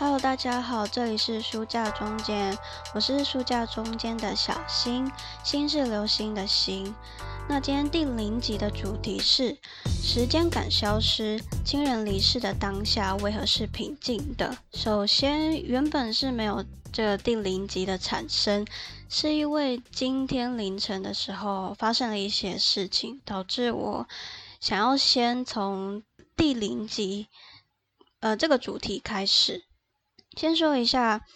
Hello，大家好，这里是书架中间，我是书架中间的小新，新是流星的星。那今天第零集的主题是时间感消失，亲人离世的当下为何是平静的？首先，原本是没有这个第零集的产生，是因为今天凌晨的时候发生了一些事情，导致我想要先从第零集，呃，这个主题开始。先说一下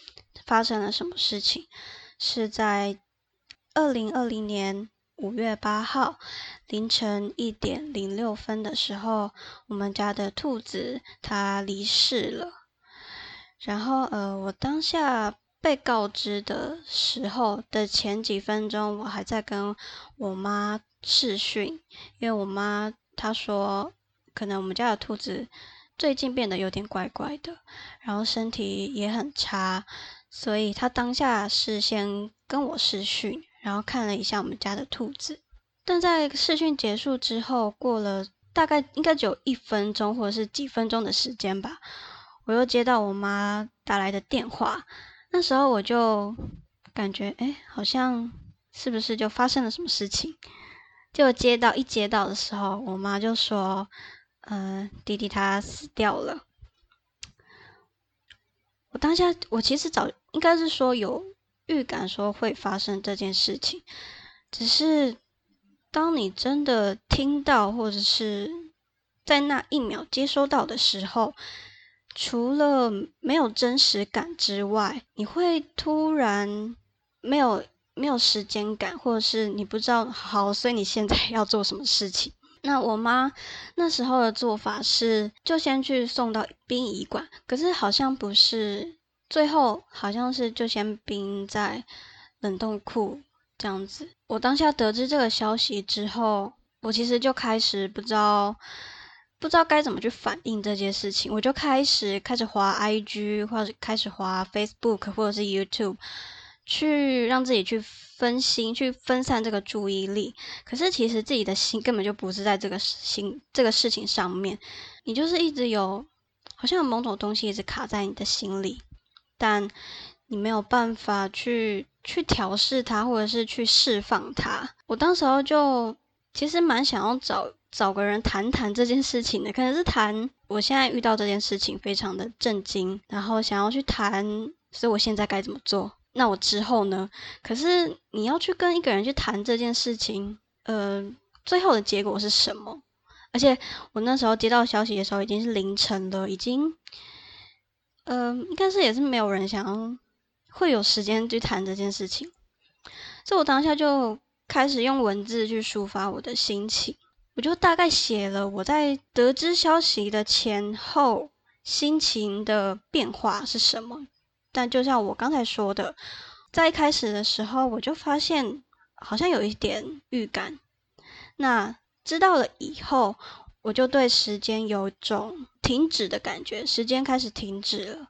发生了什么事情，是在二零二零年五月八号凌晨一点零六分的时候，我们家的兔子它离世了。然后呃，我当下被告知的时候的前几分钟，我还在跟我妈视讯，因为我妈她说，可能我们家的兔子。最近变得有点怪怪的，然后身体也很差，所以他当下是先跟我试训，然后看了一下我们家的兔子。但在试训结束之后，过了大概应该只有一分钟或者是几分钟的时间吧，我又接到我妈打来的电话。那时候我就感觉，哎，好像是不是就发生了什么事情？就接到一接到的时候，我妈就说。嗯，弟弟他死掉了。我当下，我其实早应该是说有预感说会发生这件事情，只是当你真的听到或者是在那一秒接收到的时候，除了没有真实感之外，你会突然没有没有时间感，或者是你不知道好，所以你现在要做什么事情。那我妈那时候的做法是，就先去送到殡仪馆，可是好像不是，最后好像是就先冰在冷冻库这样子。我当下得知这个消息之后，我其实就开始不知道不知道该怎么去反应这件事情，我就开始开始滑 IG 或者开始滑 Facebook 或者是 YouTube。去让自己去分心，去分散这个注意力。可是其实自己的心根本就不是在这个心这个事情上面，你就是一直有好像有某种东西一直卡在你的心里，但你没有办法去去调试它，或者是去释放它。我当时候就其实蛮想要找找个人谈谈这件事情的，可能是谈我现在遇到这件事情非常的震惊，然后想要去谈，所以我现在该怎么做？那我之后呢？可是你要去跟一个人去谈这件事情，呃，最后的结果是什么？而且我那时候接到消息的时候已经是凌晨了，已经，呃，应该是也是没有人想要会有时间去谈这件事情，所以我当下就开始用文字去抒发我的心情，我就大概写了我在得知消息的前后心情的变化是什么。但就像我刚才说的，在一开始的时候，我就发现好像有一点预感。那知道了以后，我就对时间有种停止的感觉，时间开始停止了。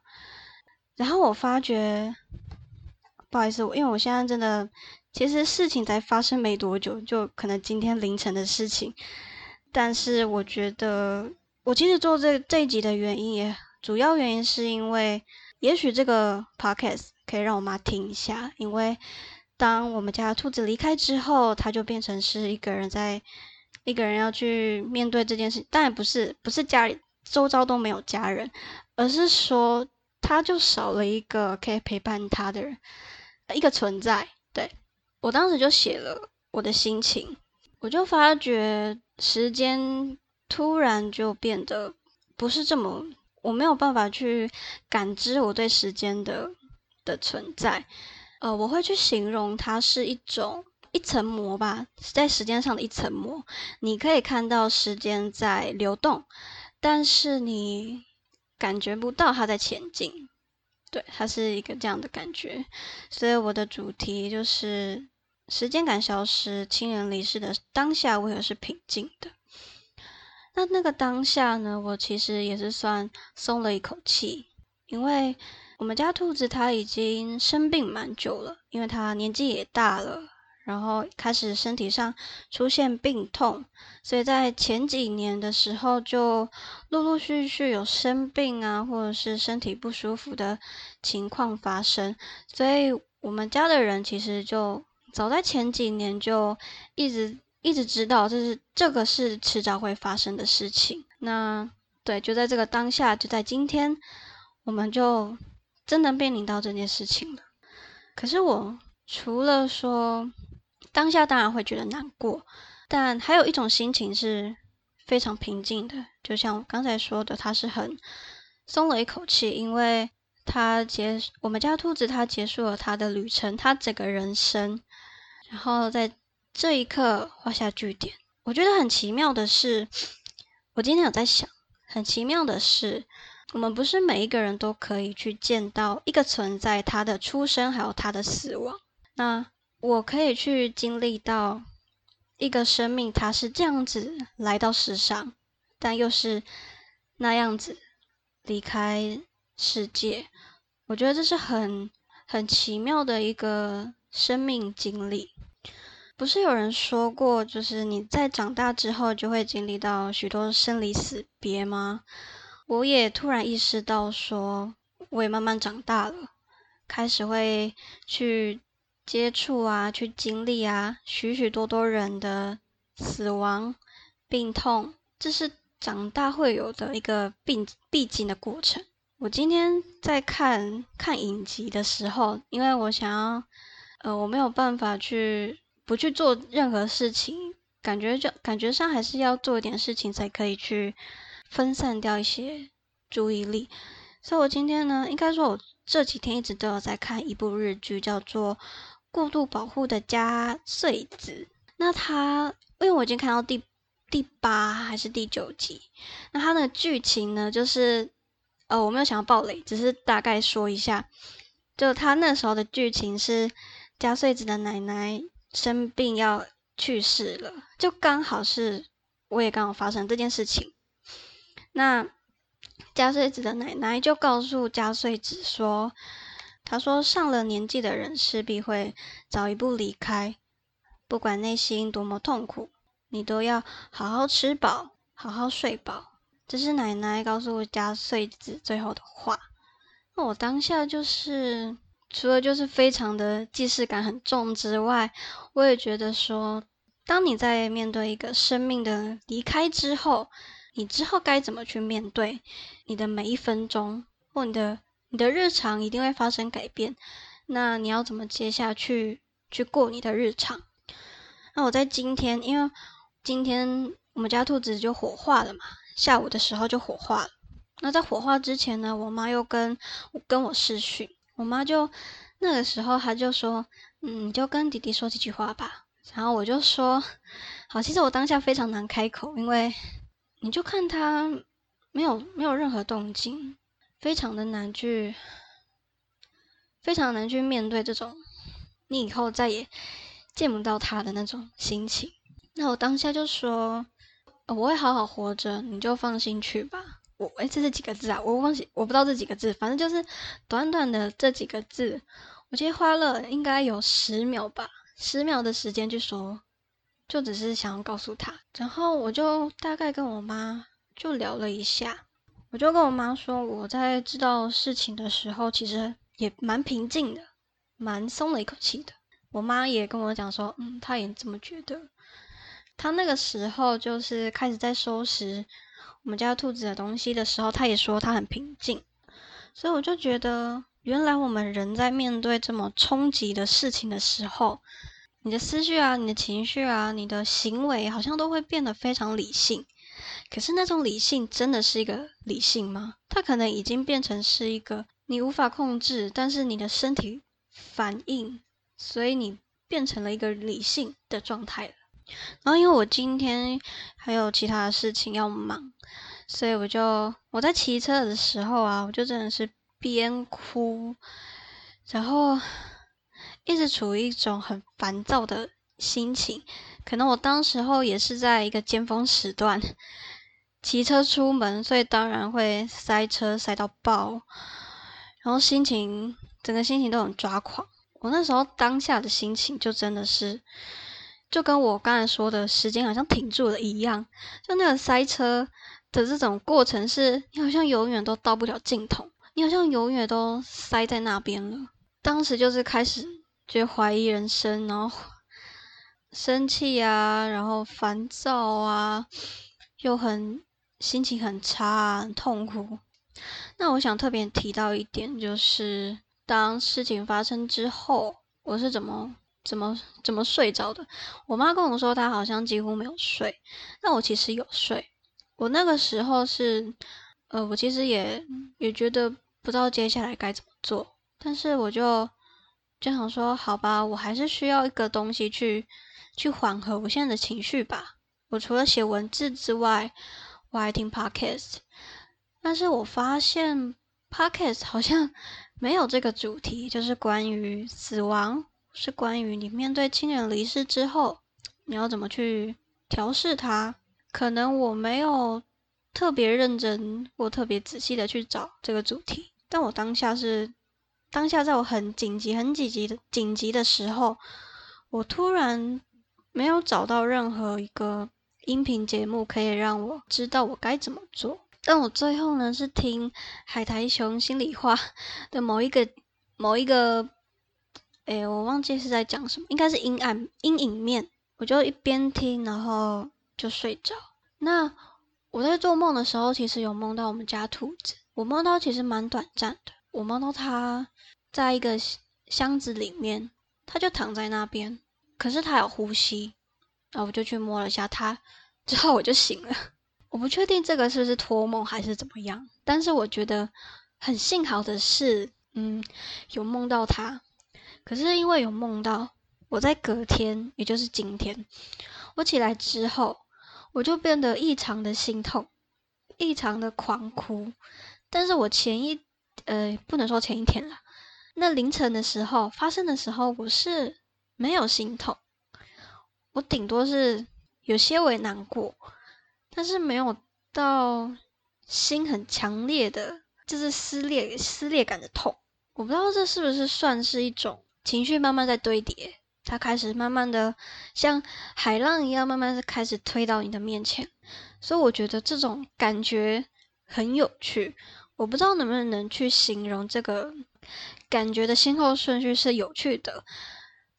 然后我发觉，不好意思，因为我现在真的，其实事情才发生没多久，就可能今天凌晨的事情。但是我觉得，我其实做这这一集的原因，也主要原因是因为。也许这个 podcast 可以让我妈听一下，因为当我们家兔子离开之后，它就变成是一个人在一个人要去面对这件事。当然不是不是家里周遭都没有家人，而是说他就少了一个可以陪伴他的人，一个存在。对我当时就写了我的心情，我就发觉时间突然就变得不是这么。我没有办法去感知我对时间的的存在，呃，我会去形容它是一种一层膜吧，在时间上的一层膜。你可以看到时间在流动，但是你感觉不到它在前进。对，它是一个这样的感觉。所以我的主题就是时间感消失，亲人离世的当下为何是平静的？那那个当下呢，我其实也是算松了一口气，因为我们家兔子它已经生病蛮久了，因为它年纪也大了，然后开始身体上出现病痛，所以在前几年的时候就陆陆续续有生病啊，或者是身体不舒服的情况发生，所以我们家的人其实就早在前几年就一直一直知道，这是这个是迟早会发生的事情。那对，就在这个当下，就在今天，我们就真的面临到这件事情了。可是我除了说。当下当然会觉得难过，但还有一种心情是非常平静的。就像我刚才说的，他是很松了一口气，因为他结我们家兔子他结束了他的旅程，他整个人生，然后在这一刻画下句点。我觉得很奇妙的是，我今天有在想，很奇妙的是，我们不是每一个人都可以去见到一个存在，他的出生还有他的死亡。那。我可以去经历到一个生命，它是这样子来到世上，但又是那样子离开世界。我觉得这是很很奇妙的一个生命经历。不是有人说过，就是你在长大之后就会经历到许多生离死别吗？我也突然意识到，说我也慢慢长大了，开始会去。接触啊，去经历啊，许许多多人的死亡、病痛，这是长大会有的一个必必经的过程。我今天在看看影集的时候，因为我想要，呃，我没有办法去不去做任何事情，感觉就感觉上还是要做一点事情才可以去分散掉一些注意力。所以我今天呢，应该说，我这几天一直都有在看一部日剧，叫做。过度保护的加穗子，那他因为我已经看到第第八还是第九集，那他的剧情呢，就是呃我没有想要暴雷，只是大概说一下，就他那时候的剧情是加穗子的奶奶生病要去世了，就刚好是我也刚好发生这件事情，那加穗子的奶奶就告诉加穗子说。他说：“上了年纪的人势必会早一步离开，不管内心多么痛苦，你都要好好吃饱，好好睡饱。”这是奶奶告诉加穗子最后的话。那我当下就是，除了就是非常的既视感很重之外，我也觉得说，当你在面对一个生命的离开之后，你之后该怎么去面对你的每一分钟，或你的。你的日常一定会发生改变，那你要怎么接下去去过你的日常？那我在今天，因为今天我们家兔子就火化了嘛，下午的时候就火化了。那在火化之前呢，我妈又跟跟我视讯，我妈就那个时候她就说：“嗯，你就跟弟弟说几句话吧。”然后我就说：“好。”其实我当下非常难开口，因为你就看他没有没有任何动静。非常的难去，非常难去面对这种你以后再也见不到他的那种心情。那我当下就说，我会好好活着，你就放心去吧。我哎，这是几个字啊？我忘记，我不知道这几个字，反正就是短短的这几个字，我今天花了应该有十秒吧，十秒的时间去说，就只是想要告诉他。然后我就大概跟我妈就聊了一下。我就跟我妈说，我在知道事情的时候，其实也蛮平静的，蛮松了一口气的。我妈也跟我讲说，嗯，她也这么觉得。她那个时候就是开始在收拾我们家兔子的东西的时候，她也说她很平静。所以我就觉得，原来我们人在面对这么冲击的事情的时候，你的思绪啊，你的情绪啊，你的行为，好像都会变得非常理性。可是那种理性真的是一个理性吗？它可能已经变成是一个你无法控制，但是你的身体反应，所以你变成了一个理性的状态了。然后因为我今天还有其他的事情要忙，所以我就我在骑车的时候啊，我就真的是边哭，然后一直处于一种很烦躁的心情。可能我当时候也是在一个尖峰时段。骑车出门，所以当然会塞车塞到爆，然后心情整个心情都很抓狂。我那时候当下的心情就真的是，就跟我刚才说的时间好像停住了一样，就那个塞车的这种过程是，你好像永远都到不了尽头，你好像永远都塞在那边了。当时就是开始就怀疑人生，然后生气啊，然后烦躁啊，又很心情很差，很痛苦。那我想特别提到一点，就是当事情发生之后，我是怎么怎么怎么睡着的。我妈跟我说，她好像几乎没有睡。那我其实有睡。我那个时候是，呃，我其实也也觉得不知道接下来该怎么做，但是我就就想说，好吧，我还是需要一个东西去去缓和我现在的情绪吧。我除了写文字之外，我还听 podcast。但是我发现 podcast 好像 没有这个主题，就是关于死亡，是关于你面对亲人离世之后，你要怎么去调试它。可能我没有特别认真或特别仔细的去找这个主题，但我当下是当下在我很紧急、很紧急的紧急的时候，我突然没有找到任何一个音频节目可以让我知道我该怎么做。但我最后呢是听海苔熊心里话的某一个某一个，哎，我忘记是在讲什么，应该是阴暗阴影面。我就一边听，然后就睡着。那我在做梦的时候，其实有梦到我们家兔子。我梦到其实蛮短暂的，我梦到它在一个箱子里面，它就躺在那边，可是它有呼吸。然后我就去摸了一下它，之后我就醒了。我不确定这个是不是托梦还是怎么样，但是我觉得很幸好的是，嗯，有梦到他。可是因为有梦到，我在隔天，也就是今天，我起来之后，我就变得异常的心痛，异常的狂哭。但是我前一，呃，不能说前一天了，那凌晨的时候发生的时候，我是没有心痛，我顶多是有些微难过。但是没有到心很强烈的，就是撕裂撕裂感的痛。我不知道这是不是算是一种情绪慢慢在堆叠，它开始慢慢的像海浪一样，慢慢的开始推到你的面前。所以我觉得这种感觉很有趣。我不知道能不能去形容这个感觉的先后顺序是有趣的，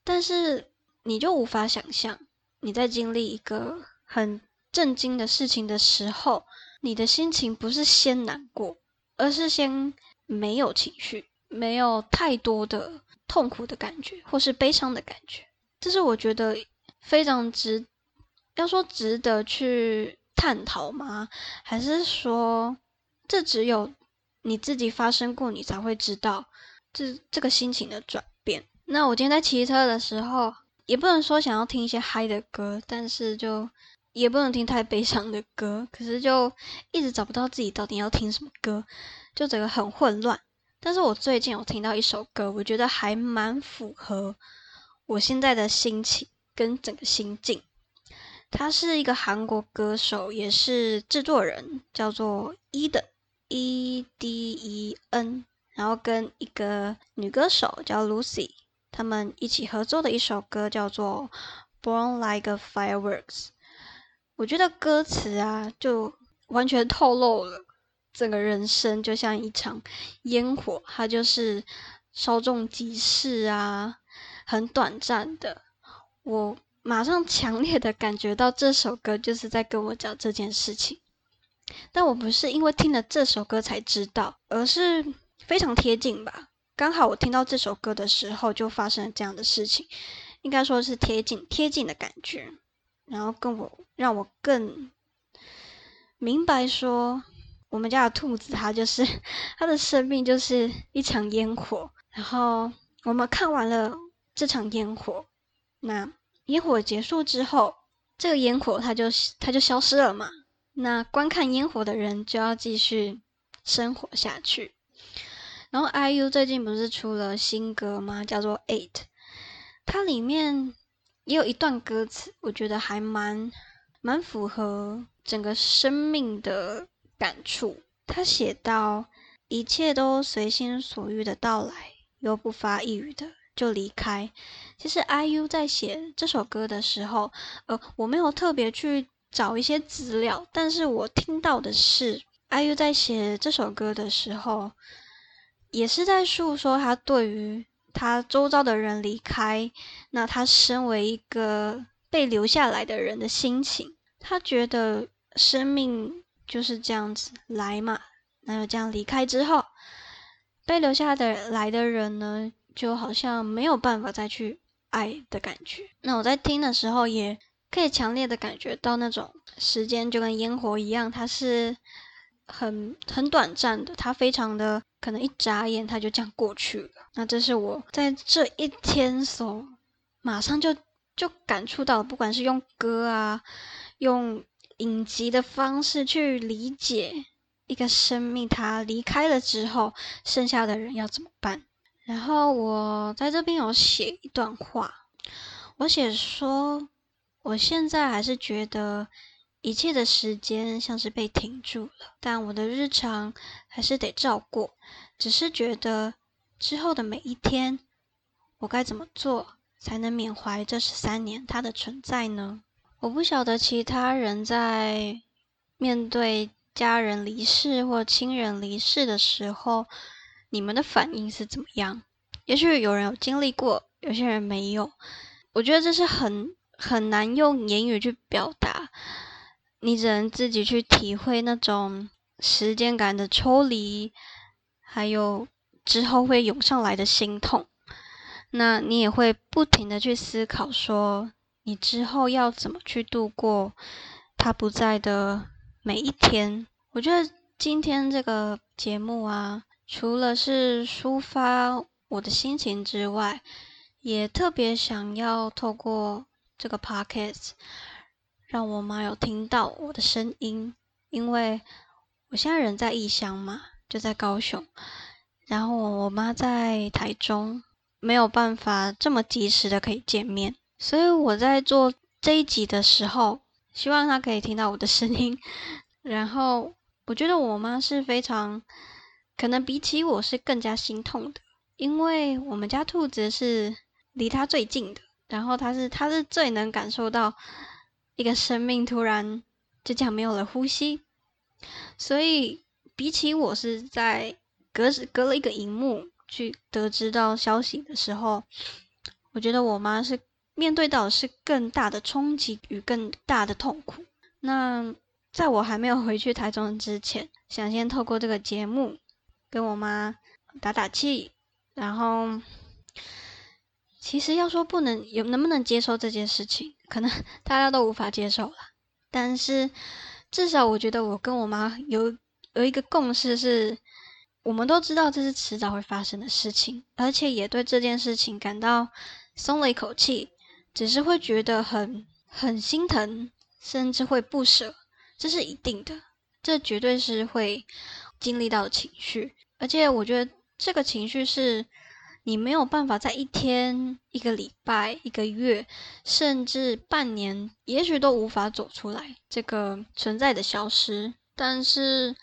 但是你就无法想象你在经历一个很。震惊的事情的时候，你的心情不是先难过，而是先没有情绪，没有太多的痛苦的感觉，或是悲伤的感觉。这是我觉得非常值，要说值得去探讨吗？还是说这只有你自己发生过，你才会知道这这个心情的转变？那我今天在骑车的时候，也不能说想要听一些嗨的歌，但是就。也不能听太悲伤的歌，可是就一直找不到自己到底要听什么歌，就整个很混乱。但是我最近有听到一首歌，我觉得还蛮符合我现在的心情跟整个心境。他是一个韩国歌手，也是制作人，叫做 E 的 E D E N，然后跟一个女歌手叫 Lucy，他们一起合作的一首歌叫做 Born Like a Fireworks。我觉得歌词啊，就完全透露了整个人生就像一场烟火，它就是稍纵即逝啊，很短暂的。我马上强烈的感觉到这首歌就是在跟我讲这件事情，但我不是因为听了这首歌才知道，而是非常贴近吧。刚好我听到这首歌的时候，就发生了这样的事情，应该说是贴近贴近的感觉。然后跟我让我更明白说，我们家的兔子它就是它的生命就是一场烟火。然后我们看完了这场烟火，那烟火结束之后，这个烟火它就它就消失了嘛。那观看烟火的人就要继续生活下去。然后 IU 最近不是出了新歌吗？叫做《Eight》，它里面。也有一段歌词，我觉得还蛮蛮符合整个生命的感触。他写到：“一切都随心所欲的到来，又不发一语的就离开。其实 IU 在写这首歌的时候，呃，我没有特别去找一些资料，但是我听到的是 IU 在写这首歌的时候，也是在诉说他对于他周遭的人离开，那他身为一个被留下来的人的心情。他觉得生命就是这样子来嘛，那就这样离开之后，被留下的来的人呢，就好像没有办法再去。爱的感觉。那我在听的时候，也可以强烈的感觉到那种时间就跟烟火一样，它是很很短暂的，它非常的可能一眨眼它就这样过去了。那这是我在这一天所马上就就感触到，不管是用歌啊，用影集的方式去理解一个生命，它离开了之后，剩下的人要怎么办？然后我在这边有写一段话，我写说，我现在还是觉得一切的时间像是被停住了，但我的日常还是得照过，只是觉得之后的每一天，我该怎么做才能缅怀这十三年它的存在呢？我不晓得其他人在面对家人离世或亲人离世的时候。你们的反应是怎么样？也许有人有经历过，有些人没有。我觉得这是很很难用言语去表达，你只能自己去体会那种时间感的抽离，还有之后会涌上来的心痛。那你也会不停的去思考，说你之后要怎么去度过他不在的每一天。我觉得今天这个节目啊。除了是抒发我的心情之外，也特别想要透过这个 podcast 让我妈有听到我的声音，因为我现在人在异乡嘛，就在高雄，然后我妈在台中，没有办法这么及时的可以见面，所以我在做这一集的时候，希望他可以听到我的声音，然后我觉得我妈是非常。可能比起我是更加心痛的，因为我们家兔子是离他最近的，然后他是他是最能感受到一个生命突然就这样没有了呼吸，所以比起我是在隔隔了一个荧幕去得知到消息的时候，我觉得我妈是面对到的是更大的冲击与更大的痛苦。那在我还没有回去台中之前，想先透过这个节目。跟我妈打打气，然后其实要说不能有能不能接受这件事情，可能 大家都无法接受了。但是至少我觉得我跟我妈有有一个共识，是我们都知道这是迟早会发生的事情，而且也对这件事情感到松了一口气，只是会觉得很很心疼，甚至会不舍，这是一定的，这绝对是会经历到情绪。而且我觉得这个情绪是你没有办法在一天、一个礼拜、一个月，甚至半年，也许都无法走出来这个存在的消失。但是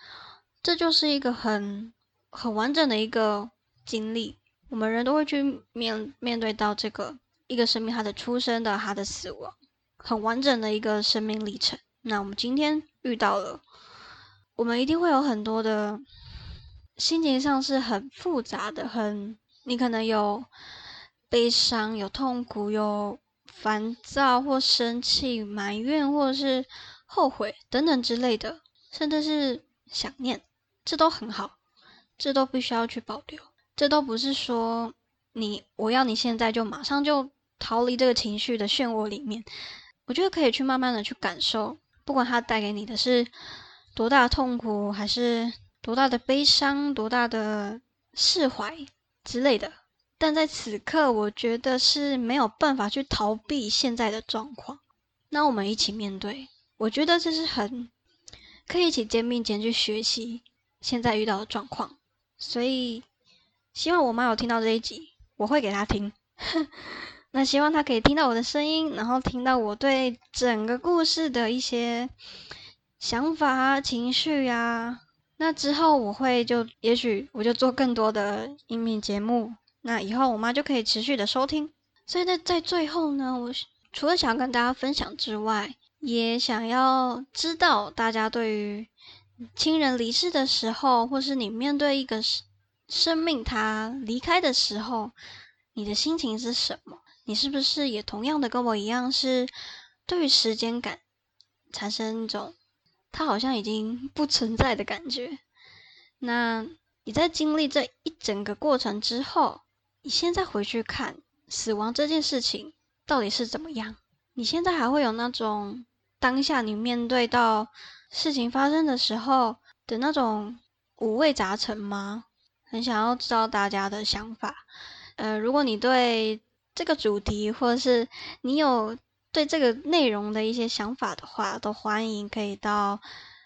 这就是一个很很完整的一个经历，我们人都会去面面对到这个一个生命它的出生的它的死亡，很完整的一个生命历程。那我们今天遇到了，我们一定会有很多的。心情上是很复杂的，很你可能有悲伤、有痛苦、有烦躁或生气、埋怨或者是后悔等等之类的，甚至是想念，这都很好，这都必须要去保留。这都不是说你我要你现在就马上就逃离这个情绪的漩涡里面，我觉得可以去慢慢的去感受，不管它带给你的是多大的痛苦，还是。多大的悲伤，多大的释怀之类的，但在此刻，我觉得是没有办法去逃避现在的状况。那我们一起面对，我觉得这是很可以一起肩并肩去学习现在遇到的状况。所以，希望我妈有听到这一集，我会给她听。那希望她可以听到我的声音，然后听到我对整个故事的一些想法啊、情绪啊。那之后我会就，也许我就做更多的音频节目，那以后我妈就可以持续的收听。所以在在最后呢，我除了想跟大家分享之外，也想要知道大家对于亲人离世的时候，或是你面对一个生生命他离开的时候，你的心情是什么？你是不是也同样的跟我一样，是对于时间感产生一种它好像已经不存在的感觉？那你在经历这一整个过程之后，你现在回去看死亡这件事情到底是怎么样？你现在还会有那种当下你面对到事情发生的时候的那种五味杂陈吗？很想要知道大家的想法。呃，如果你对这个主题，或者是你有对这个内容的一些想法的话，都欢迎可以到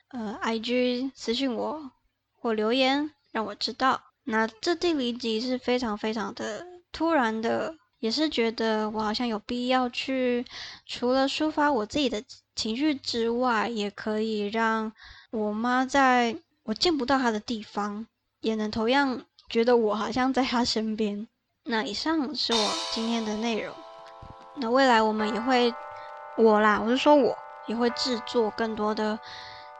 呃 IG 私信我或留言让我知道。那这第零集是非常非常的突然的，也是觉得我好像有必要去除了抒发我自己的情绪之外，也可以让我妈在我见不到她的地方，也能同样觉得我好像在她身边。那以上是我今天的内容。那未来我们也会，我啦，我是说我也会制作更多的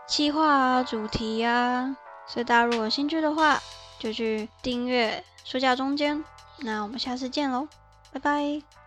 企划啊、主题呀。所以大家如果有兴趣的话，就去订阅书架中间。那我们下次见喽，拜拜。